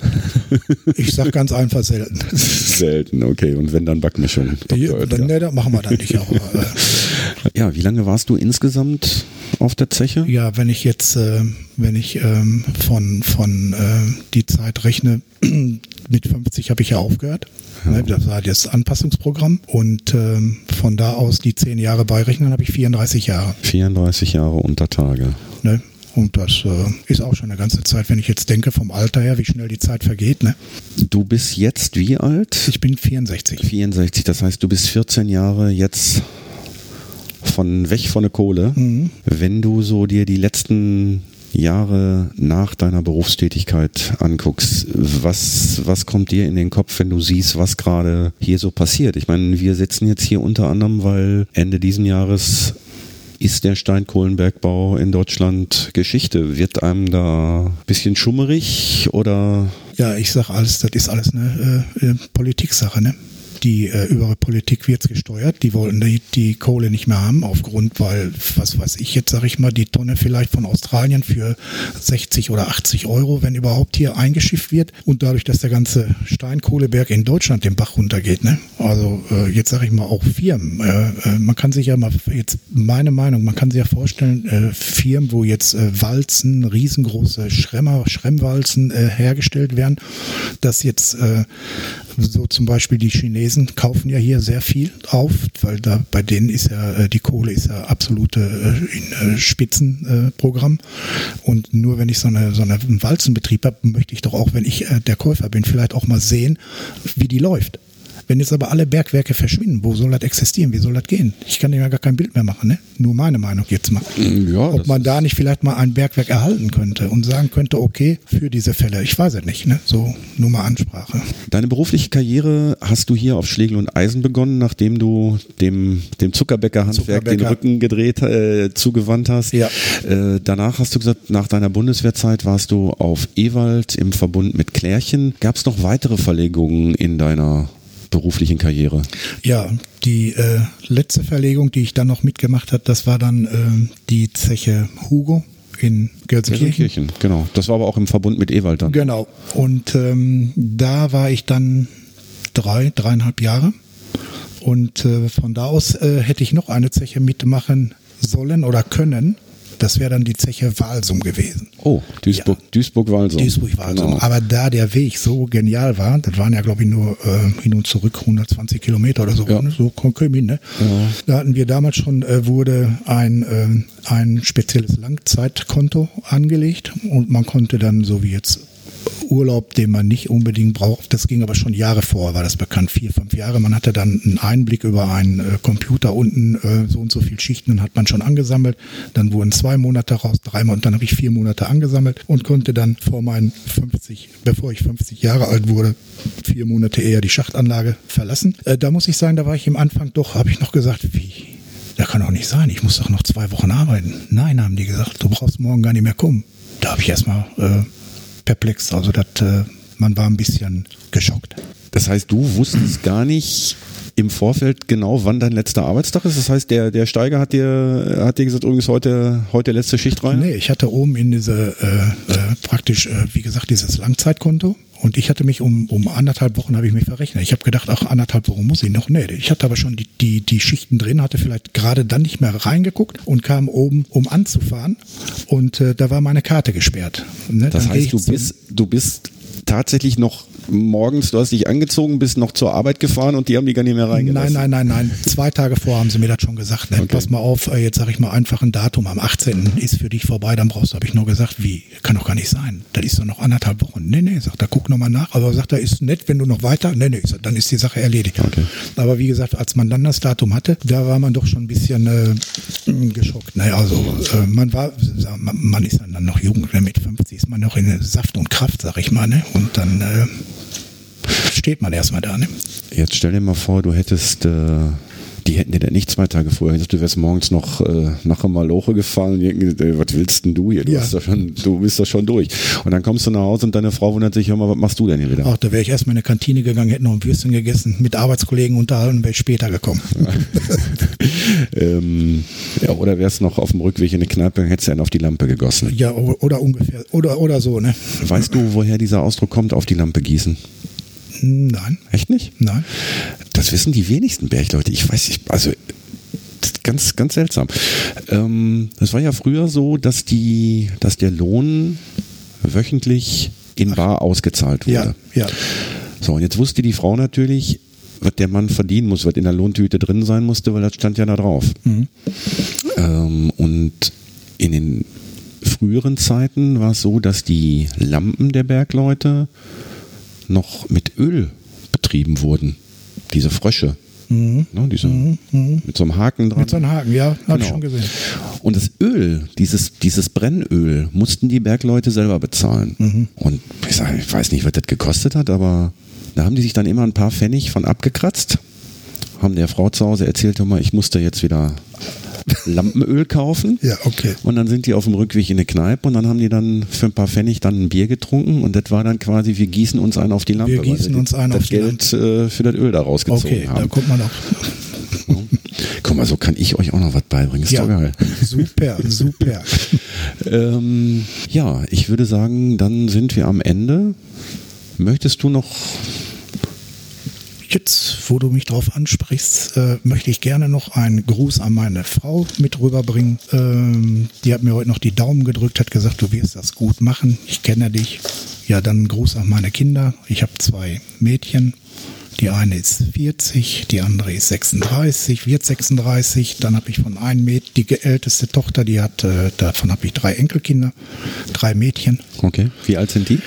Ich sag ganz einfach selten. Selten, okay. Und wenn dann Backmischung. Ja, Oetker. dann, ne, das machen wir dann nicht. Aber, äh, Ja, wie lange warst du insgesamt auf der Zeche? Ja, wenn ich jetzt, äh, wenn ich ähm, von, von äh, die Zeit rechne, mit 50 habe ich ja aufgehört. Ne, das war das Anpassungsprogramm. Und ähm, von da aus die 10 Jahre beirechnen, habe ich 34 Jahre. 34 Jahre unter Tage. Ne? Und das äh, ist auch schon eine ganze Zeit, wenn ich jetzt denke, vom Alter her, wie schnell die Zeit vergeht. Ne? Du bist jetzt wie alt? Ich bin 64. 64, das heißt, du bist 14 Jahre jetzt von weg von der Kohle. Mhm. Wenn du so dir die letzten Jahre nach deiner Berufstätigkeit anguckst, was, was kommt dir in den Kopf, wenn du siehst, was gerade hier so passiert? Ich meine, wir sitzen jetzt hier unter anderem, weil Ende diesen Jahres ist der Steinkohlenbergbau in Deutschland Geschichte? Wird einem da ein bisschen schummerig oder? Ja, ich sag alles, das ist alles eine äh, äh Politiksache, ne? Die äh, über Politik wird's gesteuert. Die wollen die, die Kohle nicht mehr haben, aufgrund, weil, was weiß ich jetzt, sage ich mal, die Tonne vielleicht von Australien für 60 oder 80 Euro, wenn überhaupt hier eingeschifft wird. Und dadurch, dass der ganze Steinkohleberg in Deutschland den Bach runtergeht, ne? Also äh, jetzt sage ich mal auch Firmen. Äh, man kann sich ja mal, jetzt meine Meinung, man kann sich ja vorstellen, äh, Firmen, wo jetzt äh, Walzen, riesengroße Schremmer, Schremmwalzen äh, hergestellt werden, dass jetzt äh, so zum Beispiel die Chinesen kaufen ja hier sehr viel auf, weil da bei denen ist ja äh, die Kohle ist ja absolute äh, äh, Spitzenprogramm. Und nur wenn ich so eine so einen Walzenbetrieb habe, möchte ich doch auch, wenn ich der Käufer bin, vielleicht auch mal sehen, wie die läuft. Wenn jetzt aber alle Bergwerke verschwinden, wo soll das existieren? Wie soll das gehen? Ich kann ja gar kein Bild mehr machen, ne? Nur meine Meinung jetzt mal. Ja, Ob man da nicht vielleicht mal ein Bergwerk erhalten könnte und sagen könnte, okay, für diese Fälle. Ich weiß es nicht, ne? So nur mal Ansprache. Deine berufliche Karriere hast du hier auf Schlegel und Eisen begonnen, nachdem du dem, dem Zuckerbäcker-Handwerk den Rücken gedreht, äh, zugewandt hast. Ja. Äh, danach hast du gesagt, nach deiner Bundeswehrzeit warst du auf Ewald im Verbund mit Klärchen. Gab es noch weitere Verlegungen in deiner beruflichen Karriere? Ja, die äh, letzte Verlegung, die ich dann noch mitgemacht habe, das war dann äh, die Zeche Hugo in Gelsenkirchen. Gelsenkirchen. Genau. Das war aber auch im Verbund mit Ewald dann. Genau. Und ähm, da war ich dann drei, dreieinhalb Jahre. Und äh, von da aus äh, hätte ich noch eine Zeche mitmachen sollen oder können. Das wäre dann die Zeche Walsum gewesen. Oh, Duisburg, ja. Duisburg-Walsum. Duisburg-Walsum. Genau. Aber da der Weg so genial war, das waren ja glaube ich nur äh, hin und zurück 120 Kilometer oder so, ja. ne? so Konkömin, ne? Ja. Da hatten wir damals schon, äh, wurde ein, äh, ein spezielles Langzeitkonto angelegt und man konnte dann, so wie jetzt Urlaub, den man nicht unbedingt braucht. Das ging aber schon Jahre vor, war das bekannt, vier, fünf Jahre. Man hatte dann einen Einblick über einen äh, Computer unten, äh, so und so viele Schichten hat man schon angesammelt. Dann wurden zwei Monate raus, drei Monate, dann habe ich vier Monate angesammelt und konnte dann vor meinen 50, bevor ich 50 Jahre alt wurde, vier Monate eher die Schachtanlage verlassen. Äh, da muss ich sagen, da war ich im Anfang doch, habe ich noch gesagt, wie, das kann doch nicht sein, ich muss doch noch zwei Wochen arbeiten. Nein, haben die gesagt, du brauchst morgen gar nicht mehr kommen. Da habe ich erstmal äh, perplex. Also das, äh, man war ein bisschen geschockt. Das heißt, du wusstest gar nicht im Vorfeld genau, wann dein letzter Arbeitstag ist? Das heißt, der, der Steiger hat dir, hat dir gesagt, übrigens heute, heute letzte Schicht rein? Nee, ich hatte oben in diese, äh, äh, praktisch, äh, wie gesagt, dieses Langzeitkonto. Und ich hatte mich um, um anderthalb Wochen habe ich mich verrechnet. Ich habe gedacht, ach, anderthalb Wochen muss ich noch. Nee, ich hatte aber schon die, die, die Schichten drin, hatte vielleicht gerade dann nicht mehr reingeguckt und kam oben, um anzufahren. Und äh, da war meine Karte gesperrt. Ne? Das dann heißt, du bist, du bist tatsächlich noch morgens, du hast dich angezogen, bist noch zur Arbeit gefahren und die haben die gar nicht mehr reingelassen? Nein, nein, nein, nein. Zwei Tage vor haben sie mir das schon gesagt. Ne? Okay. Pass mal auf, äh, jetzt sage ich mal einfach ein Datum. Am 18. ist für dich vorbei, dann brauchst du, habe ich nur gesagt, wie? Kann doch gar nicht sein. Das ist doch noch anderthalb Wochen. Nee, nee, sagt er, guck nochmal nach. Aber sagt er, ist nett, wenn du noch weiter. Nee, nee, dann ist die Sache erledigt. Okay. Aber wie gesagt, als man dann das Datum hatte, da war man doch schon ein bisschen äh, geschockt. Naja, also äh, man war, man ist dann noch jung, ne? mit 50 ist man noch in Saft und Kraft, sag ich mal. Ne? Und dann äh, steht man erstmal da. Ne? Jetzt stell dir mal vor, du hättest, äh, die hätten dir denn nicht zwei Tage vorher gesagt, du wärst morgens noch äh, nach Maloche gefahren und denken, äh, was willst denn du hier? Du, ja. bist doch schon, du bist doch schon durch. Und dann kommst du nach Hause und deine Frau wundert sich, hör mal, was machst du denn hier wieder? Ach, da wäre ich erstmal in eine Kantine gegangen, hätte noch ein Würstchen gegessen, mit Arbeitskollegen unterhalten und wäre später gekommen. ähm, ja, oder wärst noch auf dem Rückweg in eine Kneipe, hättest du einen auf die Lampe gegossen. Ja, oder ungefähr. Oder, oder so, ne? Weißt du, woher dieser Ausdruck kommt, auf die Lampe gießen? Nein. Echt nicht? Nein. Das wissen die wenigsten Bergleute. Ich weiß nicht, also ganz, ganz seltsam. Ähm, es war ja früher so, dass die, dass der Lohn wöchentlich in Bar ausgezahlt wurde. Ja, ja. So, und jetzt wusste die Frau natürlich, was der Mann verdienen muss, was in der Lohntüte drin sein musste, weil das stand ja da drauf. Mhm. Ähm, und in den früheren Zeiten war es so, dass die Lampen der Bergleute noch mit Öl betrieben wurden. Diese Frösche. Mhm. Ne, diese, mhm. mhm. Mit so einem Haken dran. Mit so einem Haken, ja, habe genau. ich schon gesehen. Und das Öl, dieses, dieses Brennöl, mussten die Bergleute selber bezahlen. Mhm. Und ich, sag, ich weiß nicht, was das gekostet hat, aber da haben die sich dann immer ein paar Pfennig von abgekratzt, haben der Frau zu Hause erzählt, mal, ich musste jetzt wieder Lampenöl kaufen. Ja, okay. Und dann sind die auf dem Rückweg in eine Kneipe und dann haben die dann für ein paar Pfennig dann ein Bier getrunken und das war dann quasi, wir gießen uns einen auf die Lampe. Wir gießen uns einen das auf die Geld äh, für das Öl da rausgezogen Okay, da haben. kommt man auch. Guck mal, so kann ich euch auch noch was beibringen. Ist Ja, doch geil. super, super. Ähm, ja, ich würde sagen, dann sind wir am Ende. Möchtest du noch Jetzt, wo du mich drauf ansprichst, äh, möchte ich gerne noch einen Gruß an meine Frau mit rüberbringen. Ähm, die hat mir heute noch die Daumen gedrückt, hat gesagt, du wirst das gut machen. Ich kenne dich. Ja, dann einen Gruß an meine Kinder. Ich habe zwei Mädchen. Die eine ist 40, die andere ist 36, wird 36. Dann habe ich von einem Mädchen, die älteste Tochter, die hat, äh, davon habe ich drei Enkelkinder, drei Mädchen. Okay, wie alt sind die?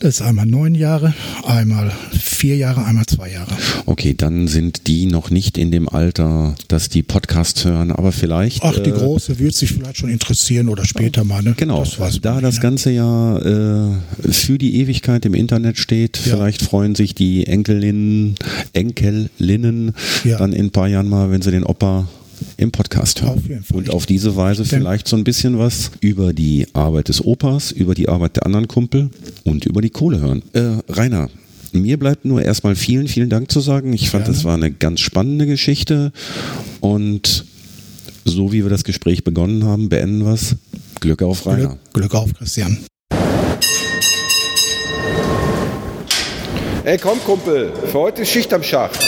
Das ist einmal neun Jahre, einmal vier Jahre, einmal zwei Jahre. Okay, dann sind die noch nicht in dem Alter, dass die Podcasts hören, aber vielleicht. Ach, die äh, große wird sich vielleicht schon interessieren oder später mal. Ne? Genau, das da das ne? Ganze ja äh, für die Ewigkeit im Internet steht, Ja. vielleicht freuen sich die Enkelinnen, Enkelinnen Ja. dann in ein paar Jahren mal, wenn sie den Opa im Podcast hören. Auf jeden Fall. Und auf diese Weise vielleicht so ein bisschen was über die Arbeit des Opas, über die Arbeit der anderen Kumpel und über die Kohle hören. Äh, Rainer, mir bleibt nur erstmal vielen, vielen Dank zu sagen. Ich fand, Gerne. das war eine ganz spannende Geschichte und so wie wir das Gespräch begonnen haben, beenden wir es. Glück auf Rainer. Glück, Glück auf, Christian. Ey, komm, Kumpel, für heute ist Schicht am Schacht.